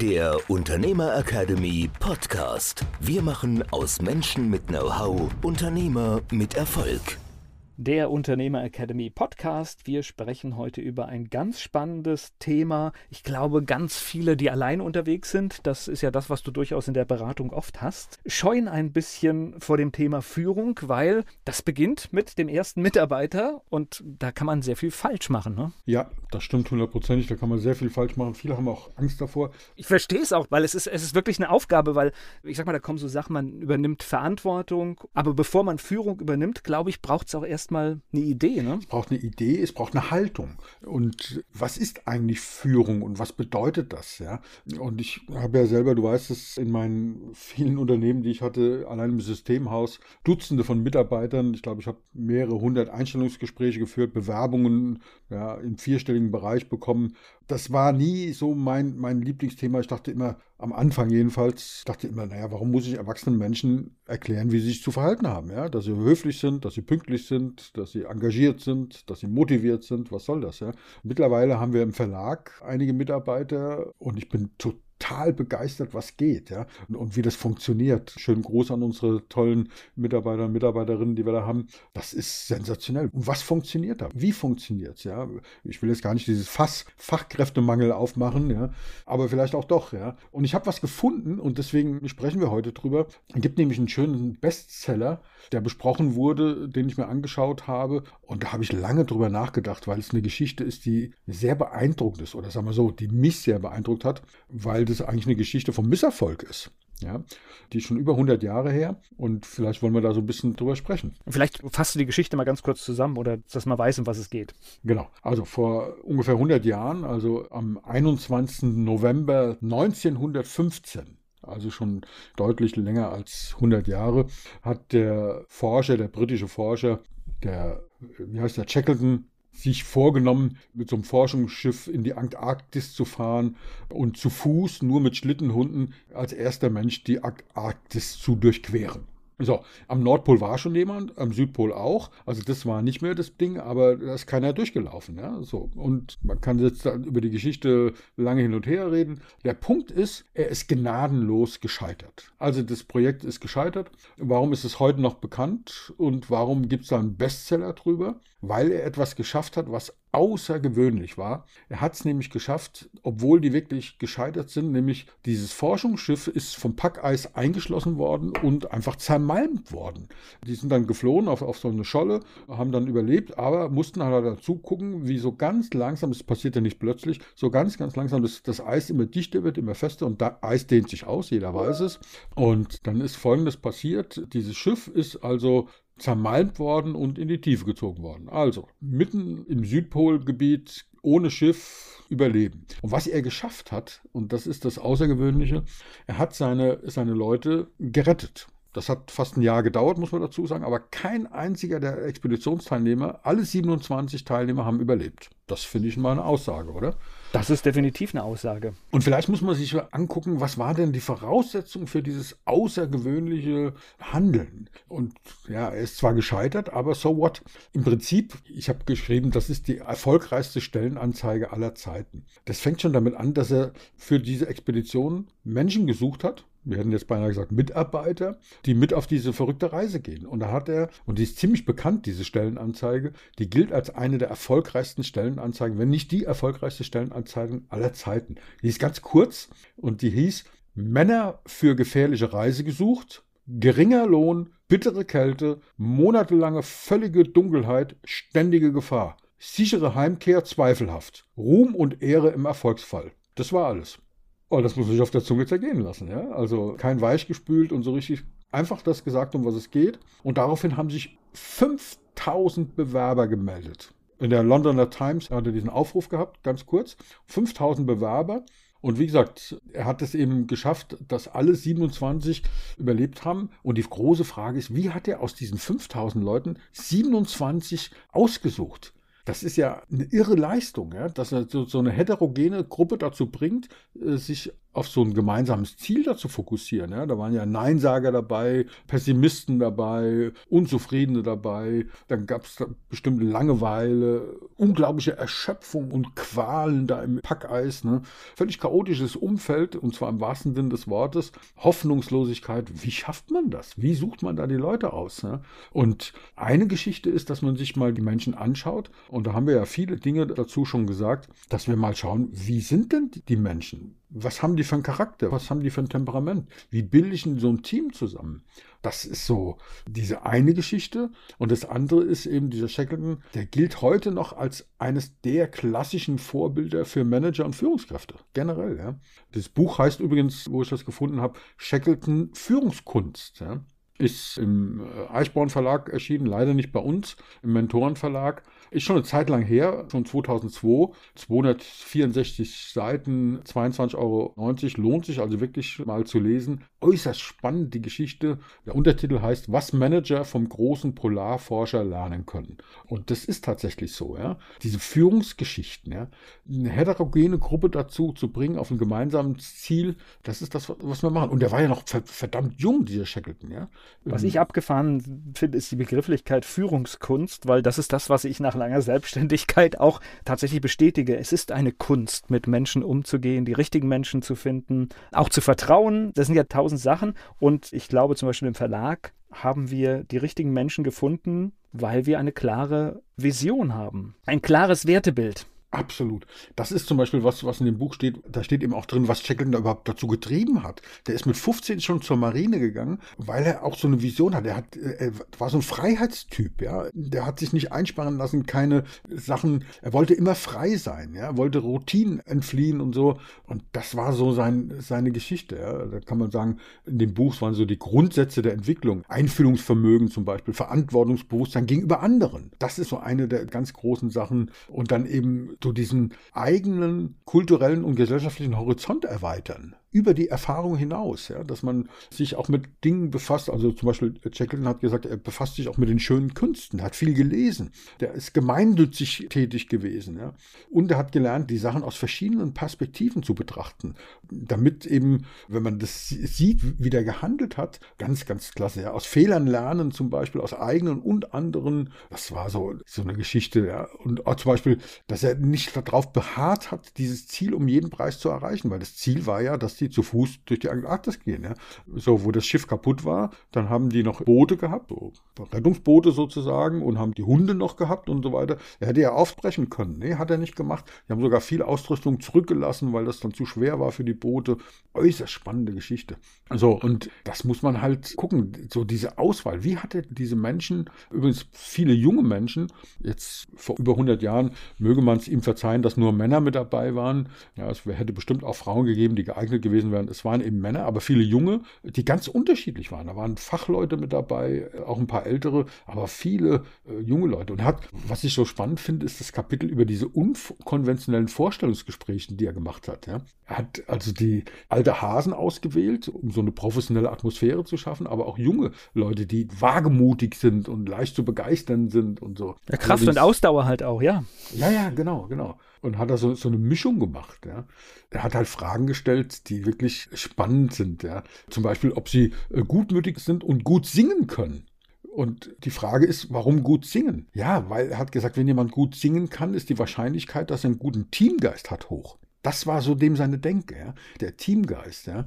der Unternehmer Academy Podcast. Wir machen aus Menschen mit Know-how Unternehmer mit Erfolg der Unternehmer Academy Podcast. Wir sprechen heute über ein ganz spannendes Thema. Ich glaube, ganz viele, die allein unterwegs sind, das ist ja das, was du durchaus in der Beratung oft hast, scheuen ein bisschen vor dem Thema Führung, weil das beginnt mit dem ersten Mitarbeiter und da kann man sehr viel falsch machen. Ne? Ja, das stimmt hundertprozentig. Da kann man sehr viel falsch machen. Viele haben auch Angst davor. Ich verstehe es auch, weil es ist, es ist wirklich eine Aufgabe, weil ich sag mal, da kommen so Sachen, man übernimmt Verantwortung, aber bevor man Führung übernimmt, glaube ich, braucht es auch erst erstmal eine Idee, ne? Es braucht eine Idee, es braucht eine Haltung. Und was ist eigentlich Führung und was bedeutet das, ja? Und ich habe ja selber, du weißt es, in meinen vielen Unternehmen, die ich hatte, allein im Systemhaus, Dutzende von Mitarbeitern. Ich glaube, ich habe mehrere hundert Einstellungsgespräche geführt, Bewerbungen ja, im vierstelligen Bereich bekommen. Das war nie so mein, mein Lieblingsthema. Ich dachte immer, am Anfang jedenfalls, dachte immer, naja, warum muss ich erwachsenen Menschen erklären, wie sie sich zu verhalten haben? Ja? Dass sie höflich sind, dass sie pünktlich sind, dass sie engagiert sind, dass sie motiviert sind. Was soll das? Ja? Mittlerweile haben wir im Verlag einige Mitarbeiter und ich bin total total begeistert, was geht, ja, und, und, wie das funktioniert. Schönen Gruß an unsere tollen Mitarbeiter und Mitarbeiterinnen, die wir da haben. Das ist sensationell. Und was funktioniert da? Wie funktioniert es, ja? Ich will jetzt gar nicht dieses Fass Fachkräftemangel aufmachen, ja, aber vielleicht auch doch, ja. Und ich habe was gefunden und deswegen sprechen wir heute drüber. Es gibt nämlich einen schönen Bestseller, der besprochen wurde, den ich mir angeschaut habe. Und da habe ich lange drüber nachgedacht, weil es eine Geschichte ist, die sehr beeindruckend ist, oder sagen wir so, die mich sehr beeindruckt hat, weil das eigentlich eine Geschichte vom Misserfolg ist. Ja, die ist schon über 100 Jahre her und vielleicht wollen wir da so ein bisschen drüber sprechen. Vielleicht fasst du die Geschichte mal ganz kurz zusammen oder dass man weiß, um was es geht. Genau, also vor ungefähr 100 Jahren, also am 21. November 1915, also schon deutlich länger als 100 Jahre, hat der Forscher, der britische Forscher, der, wie heißt der, Shackleton, sich vorgenommen, mit so einem Forschungsschiff in die Antarktis zu fahren und zu Fuß, nur mit Schlittenhunden, als erster Mensch die Antarktis zu durchqueren. So, am Nordpol war schon jemand, am Südpol auch. Also das war nicht mehr das Ding, aber da ist keiner durchgelaufen. Ja? So, und man kann jetzt über die Geschichte lange hin und her reden. Der Punkt ist, er ist gnadenlos gescheitert. Also das Projekt ist gescheitert. Warum ist es heute noch bekannt und warum gibt es da einen Bestseller drüber? Weil er etwas geschafft hat, was außergewöhnlich war. Er hat es nämlich geschafft, obwohl die wirklich gescheitert sind, nämlich dieses Forschungsschiff ist vom Packeis eingeschlossen worden und einfach zermalmt worden. Die sind dann geflohen auf, auf so eine Scholle, haben dann überlebt, aber mussten halt dazu gucken, wie so ganz langsam, das passiert ja nicht plötzlich, so ganz, ganz langsam das, das Eis immer dichter wird, immer fester und da Eis dehnt sich aus, jeder weiß es. Und dann ist Folgendes passiert, dieses Schiff ist also zermalmt worden und in die Tiefe gezogen worden. Also mitten im Südpolgebiet ohne Schiff überleben. Und was er geschafft hat, und das ist das Außergewöhnliche, er hat seine, seine Leute gerettet. Das hat fast ein Jahr gedauert, muss man dazu sagen, aber kein einziger der Expeditionsteilnehmer, alle 27 Teilnehmer haben überlebt. Das finde ich mal eine Aussage, oder? Das ist definitiv eine Aussage. Und vielleicht muss man sich angucken, was war denn die Voraussetzung für dieses außergewöhnliche Handeln? Und ja, er ist zwar gescheitert, aber so what? Im Prinzip, ich habe geschrieben, das ist die erfolgreichste Stellenanzeige aller Zeiten. Das fängt schon damit an, dass er für diese Expedition Menschen gesucht hat, wir hätten jetzt beinahe gesagt Mitarbeiter, die mit auf diese verrückte Reise gehen. Und da hat er, und die ist ziemlich bekannt, diese Stellenanzeige, die gilt als eine der erfolgreichsten Stellenanzeigen, wenn nicht die erfolgreichste Stellenanzeige aller Zeiten. Die ist ganz kurz und die hieß Männer für gefährliche Reise gesucht, geringer Lohn, bittere Kälte, monatelange völlige Dunkelheit, ständige Gefahr, sichere Heimkehr zweifelhaft, Ruhm und Ehre im Erfolgsfall. Das war alles. Oh, das muss ich auf der Zunge zergehen lassen, ja. Also kein weichgespült und so richtig einfach das gesagt, um was es geht. Und daraufhin haben sich 5000 Bewerber gemeldet. In der Londoner Times hat er diesen Aufruf gehabt, ganz kurz. 5000 Bewerber. Und wie gesagt, er hat es eben geschafft, dass alle 27 überlebt haben. Und die große Frage ist, wie hat er aus diesen 5000 Leuten 27 ausgesucht? Das ist ja eine irre Leistung, ja? dass er so, so eine heterogene Gruppe dazu bringt, äh, sich auf so ein gemeinsames Ziel dazu fokussieren. Ja? Da waren ja Neinsager dabei, Pessimisten dabei, Unzufriedene dabei, dann gab es bestimmte Langeweile, unglaubliche Erschöpfung und Qualen da im Packeis. Ne? Völlig chaotisches Umfeld, und zwar im wahrsten Sinne des Wortes, Hoffnungslosigkeit. Wie schafft man das? Wie sucht man da die Leute aus? Ne? Und eine Geschichte ist, dass man sich mal die Menschen anschaut, und da haben wir ja viele Dinge dazu schon gesagt, dass wir mal schauen, wie sind denn die Menschen? Was haben die für einen Charakter? Was haben die für ein Temperament? Wie bilde ich so ein Team zusammen? Das ist so diese eine Geschichte. Und das andere ist eben dieser Shackleton, der gilt heute noch als eines der klassischen Vorbilder für Manager und Führungskräfte. Generell, ja. Das Buch heißt übrigens, wo ich das gefunden habe, Shackleton Führungskunst. Ja. Ist im äh, Eichborn Verlag erschienen, leider nicht bei uns, im Mentoren Verlag. Ist schon eine Zeit lang her, schon 2002. 264 Seiten, 22,90 Euro. Lohnt sich also wirklich mal zu lesen. Äußerst spannend die Geschichte. Der Untertitel heißt, was Manager vom großen Polarforscher lernen können. Und das ist tatsächlich so. Ja? Diese Führungsgeschichten, ja? eine heterogene Gruppe dazu zu bringen auf ein gemeinsames Ziel, das ist das, was wir machen. Und der war ja noch verdammt jung, dieser Shackleton. Ja? Was ich abgefahren finde, ist die Begrifflichkeit Führungskunst, weil das ist das, was ich nach langer Selbstständigkeit auch tatsächlich bestätige. Es ist eine Kunst, mit Menschen umzugehen, die richtigen Menschen zu finden, auch zu vertrauen. Das sind ja tausend Sachen. Und ich glaube zum Beispiel im Verlag haben wir die richtigen Menschen gefunden, weil wir eine klare Vision haben, ein klares Wertebild. Absolut. Das ist zum Beispiel was, was in dem Buch steht. Da steht eben auch drin, was Shackleton da überhaupt dazu getrieben hat. Der ist mit 15 schon zur Marine gegangen, weil er auch so eine Vision hat. Er hat, er war so ein Freiheitstyp, ja. Der hat sich nicht einsperren lassen, keine Sachen. Er wollte immer frei sein, ja. Er wollte Routinen entfliehen und so. Und das war so sein, seine Geschichte, ja. Da kann man sagen, in dem Buch waren so die Grundsätze der Entwicklung. Einfühlungsvermögen zum Beispiel, Verantwortungsbewusstsein gegenüber anderen. Das ist so eine der ganz großen Sachen. Und dann eben so diesen eigenen kulturellen und gesellschaftlichen Horizont erweitern über die Erfahrung hinaus, ja, dass man sich auch mit Dingen befasst. Also zum Beispiel Jacqueline hat gesagt, er befasst sich auch mit den schönen Künsten, hat viel gelesen, der ist gemeinnützig tätig gewesen, ja, und er hat gelernt, die Sachen aus verschiedenen Perspektiven zu betrachten, damit eben, wenn man das sieht, wie der gehandelt hat, ganz, ganz klasse, ja, aus Fehlern lernen, zum Beispiel aus eigenen und anderen. Das war so so eine Geschichte, ja, und auch zum Beispiel, dass er nicht darauf beharrt hat, dieses Ziel um jeden Preis zu erreichen, weil das Ziel war ja, dass die zu Fuß durch die Antarktis gehen. Ja. So, wo das Schiff kaputt war, dann haben die noch Boote gehabt, so Rettungsboote sozusagen, und haben die Hunde noch gehabt und so weiter. Er hätte ja aufbrechen können. Nee, hat er nicht gemacht. Die haben sogar viel Ausrüstung zurückgelassen, weil das dann zu schwer war für die Boote. Äußerst spannende Geschichte. So, und das muss man halt gucken. So diese Auswahl. Wie hat er diese Menschen, übrigens viele junge Menschen, jetzt vor über 100 Jahren, möge man es ihm verzeihen, dass nur Männer mit dabei waren. Ja, es hätte bestimmt auch Frauen gegeben, die geeignet gewesen wären. Es waren eben Männer, aber viele Junge, die ganz unterschiedlich waren. Da waren Fachleute mit dabei, auch ein paar ältere, aber viele äh, junge Leute. Und hat, was ich so spannend finde, ist das Kapitel über diese unkonventionellen Vorstellungsgespräche, die er gemacht hat. Ja. Er hat also die alte Hasen ausgewählt, um so eine professionelle Atmosphäre zu schaffen, aber auch junge Leute, die wagemutig sind und leicht zu begeistern sind und so. Ja, Kraft also und Ausdauer halt auch, ja. Ja, ja, genau, genau und hat da so, so eine Mischung gemacht. Ja. Er hat halt Fragen gestellt, die wirklich spannend sind. Ja. Zum Beispiel, ob sie äh, gutmütig sind und gut singen können. Und die Frage ist, warum gut singen? Ja, weil er hat gesagt, wenn jemand gut singen kann, ist die Wahrscheinlichkeit, dass er einen guten Teamgeist hat, hoch. Das war so dem seine Denke, ja? der Teamgeist. Ja?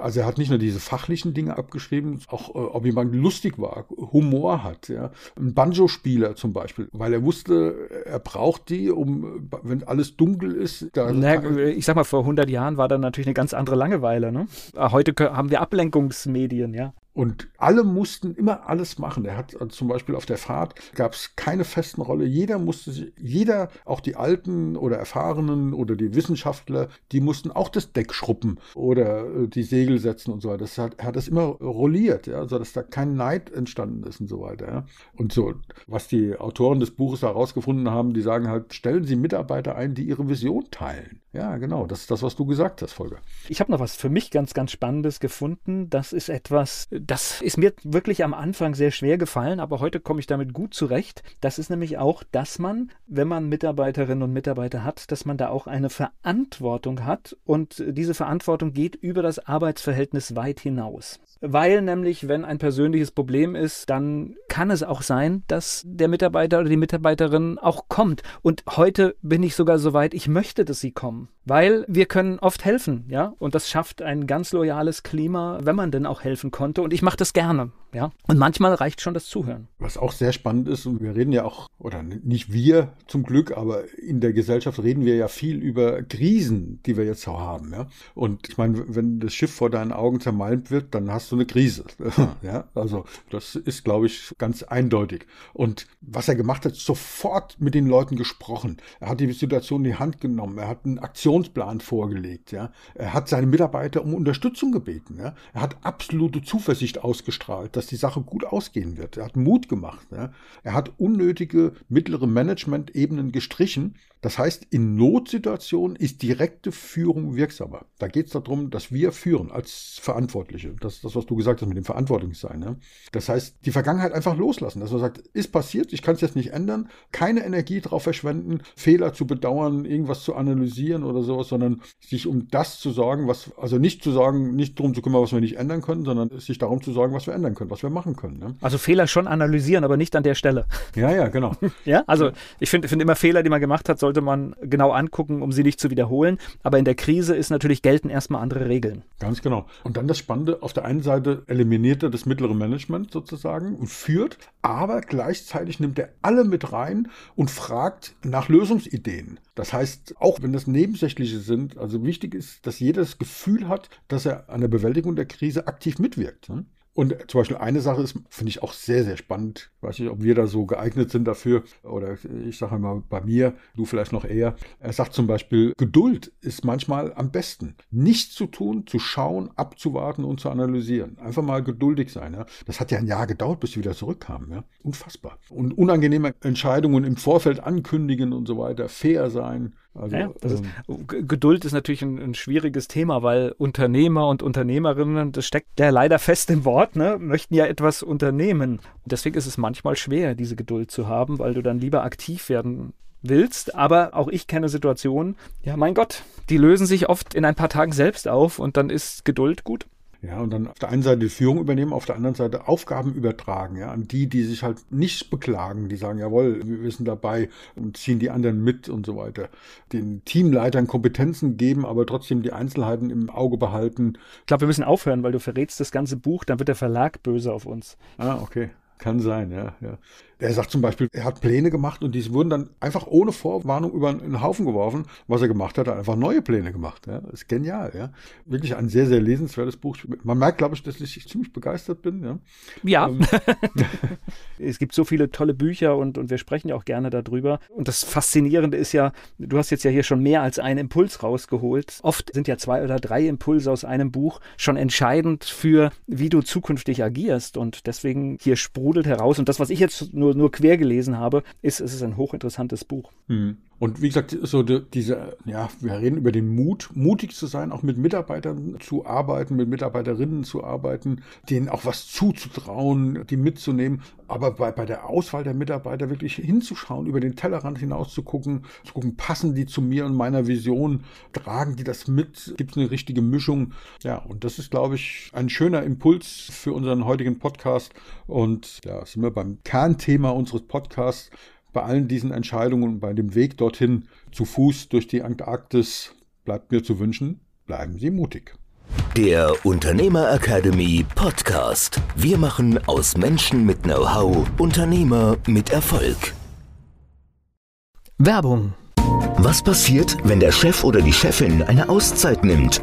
Also er hat nicht nur diese fachlichen Dinge abgeschrieben, auch äh, ob jemand lustig war, Humor hat. Ja? Ein Banjo-Spieler zum Beispiel, weil er wusste, er braucht die, um, wenn alles dunkel ist. Na, ich sag mal, vor 100 Jahren war da natürlich eine ganz andere Langeweile. Ne? Heute haben wir Ablenkungsmedien, ja. Und alle mussten immer alles machen. Er hat also zum Beispiel auf der Fahrt gab es keine festen Rolle. Jeder musste sich, jeder, auch die Alten oder Erfahrenen oder die Wissenschaftler, die mussten auch das Deck schruppen oder äh, die Segel setzen und so weiter. Das hat, er hat das immer rolliert, ja, sodass da kein Neid entstanden ist und so weiter. Ja. Und so, was die Autoren des Buches herausgefunden haben, die sagen halt, stellen Sie Mitarbeiter ein, die ihre Vision teilen. Ja, genau. Das ist das, was du gesagt hast, Volker. Ich habe noch was für mich ganz, ganz Spannendes gefunden. Das ist etwas, das ist mir wirklich am Anfang sehr schwer gefallen, aber heute komme ich damit gut zurecht. Das ist nämlich auch, dass man, wenn man Mitarbeiterinnen und Mitarbeiter hat, dass man da auch eine Verantwortung hat und diese Verantwortung geht über das Arbeitsverhältnis weit hinaus. Weil nämlich, wenn ein persönliches Problem ist, dann kann es auch sein, dass der Mitarbeiter oder die Mitarbeiterin auch kommt. Und heute bin ich sogar so weit, ich möchte, dass sie kommen. Weil wir können oft helfen, ja. Und das schafft ein ganz loyales Klima, wenn man denn auch helfen konnte. Und ich mache das gerne, ja. Und manchmal reicht schon das Zuhören. Was auch sehr spannend ist, und wir reden ja auch, oder nicht wir zum Glück, aber in der Gesellschaft reden wir ja viel über Krisen, die wir jetzt auch haben, ja. Und ich meine, wenn das Schiff vor deinen Augen zermalmt wird, dann hast du eine Krise. ja, also das ist, glaube ich, ganz eindeutig. Und was er gemacht hat, sofort mit den Leuten gesprochen. Er hat die Situation in die Hand genommen. Er hat einen Aktionsplan vorgelegt. Ja, er hat seine Mitarbeiter um Unterstützung gebeten. Ja, er hat absolute Zuversicht ausgestrahlt, dass die Sache gut ausgehen wird. Er hat Mut gemacht. Ja, er hat unnötige mittlere Management-Ebenen gestrichen. Das heißt, in Notsituationen ist direkte Führung wirksamer. Da geht es darum, dass wir führen als Verantwortliche. Das ist das, was du gesagt hast mit dem Verantwortungssein. Ne? Das heißt, die Vergangenheit einfach loslassen, dass man sagt, ist passiert, ich kann es jetzt nicht ändern, keine Energie darauf verschwenden, Fehler zu bedauern, irgendwas zu analysieren oder sowas, sondern sich um das zu sorgen, was, also nicht zu sagen, nicht darum zu kümmern, was wir nicht ändern können, sondern sich darum zu sorgen, was wir ändern können, was wir machen können. Ne? Also Fehler schon analysieren, aber nicht an der Stelle. Ja, ja, genau. ja, also ich finde find immer Fehler, die man gemacht hat, sollte man genau angucken, um sie nicht zu wiederholen. Aber in der Krise ist natürlich gelten erstmal andere Regeln. Ganz genau. Und dann das Spannende, auf der einen Seite eliminiert er das mittlere Management sozusagen und führt, aber gleichzeitig nimmt er alle mit rein und fragt nach Lösungsideen. Das heißt, auch wenn das Nebensächliche sind, also wichtig ist, dass jeder das Gefühl hat, dass er an der Bewältigung der Krise aktiv mitwirkt. Ne? Und zum Beispiel eine Sache ist, finde ich auch sehr, sehr spannend. Ich weiß nicht, ob wir da so geeignet sind dafür. Oder ich sage mal bei mir, du vielleicht noch eher. Er sagt zum Beispiel, Geduld ist manchmal am besten. Nichts zu tun, zu schauen, abzuwarten und zu analysieren. Einfach mal geduldig sein. Ja. Das hat ja ein Jahr gedauert, bis sie wieder zurückkamen. Ja. Unfassbar. Und unangenehme Entscheidungen im Vorfeld ankündigen und so weiter. Fair sein. Also, ja, ist, ähm, Geduld ist natürlich ein, ein, schwieriges Thema, weil Unternehmer und Unternehmerinnen, das steckt ja leider fest im Wort, ne, möchten ja etwas unternehmen. Und deswegen ist es manchmal schwer, diese Geduld zu haben, weil du dann lieber aktiv werden willst. Aber auch ich kenne Situationen, ja, mein Gott, die lösen sich oft in ein paar Tagen selbst auf und dann ist Geduld gut. Ja, und dann auf der einen Seite die Führung übernehmen, auf der anderen Seite Aufgaben übertragen, ja, an die, die sich halt nicht beklagen, die sagen, jawohl, wir sind dabei und ziehen die anderen mit und so weiter. Den Teamleitern Kompetenzen geben, aber trotzdem die Einzelheiten im Auge behalten. Ich glaube, wir müssen aufhören, weil du verrätst das ganze Buch, dann wird der Verlag böse auf uns. Ah, okay. Kann sein, ja, ja. Er sagt zum Beispiel, er hat Pläne gemacht und die wurden dann einfach ohne Vorwarnung über einen Haufen geworfen. Was er gemacht hat, er hat einfach neue Pläne gemacht. Ja. Das ist genial, ja. Wirklich ein sehr, sehr lesenswertes Buch. Man merkt, glaube ich, dass ich ziemlich begeistert bin, ja. Ja. Ähm. es gibt so viele tolle Bücher und, und wir sprechen ja auch gerne darüber. Und das Faszinierende ist ja, du hast jetzt ja hier schon mehr als einen Impuls rausgeholt. Oft sind ja zwei oder drei Impulse aus einem Buch schon entscheidend für, wie du zukünftig agierst. Und deswegen hier sprudelt heraus. Und das, was ich jetzt nur nur, quer gelesen habe, ist es ist ein hochinteressantes Buch. Mhm. Und wie gesagt, so die, diese, ja, wir reden über den Mut, mutig zu sein, auch mit Mitarbeitern zu arbeiten, mit Mitarbeiterinnen zu arbeiten, denen auch was zuzutrauen, die mitzunehmen, aber bei, bei der Auswahl der Mitarbeiter wirklich hinzuschauen, über den Tellerrand hinaus zu gucken, zu gucken, passen die zu mir und meiner Vision, tragen die das mit, gibt es eine richtige Mischung. Ja, und das ist, glaube ich, ein schöner Impuls für unseren heutigen Podcast. Und ja, sind wir beim Kernthema unseres Podcasts bei allen diesen Entscheidungen und bei dem Weg dorthin zu Fuß durch die Antarktis bleibt mir zu wünschen, bleiben Sie mutig. Der Unternehmer Academy Podcast. Wir machen aus Menschen mit Know-how Unternehmer mit Erfolg. Werbung. Was passiert, wenn der Chef oder die Chefin eine Auszeit nimmt?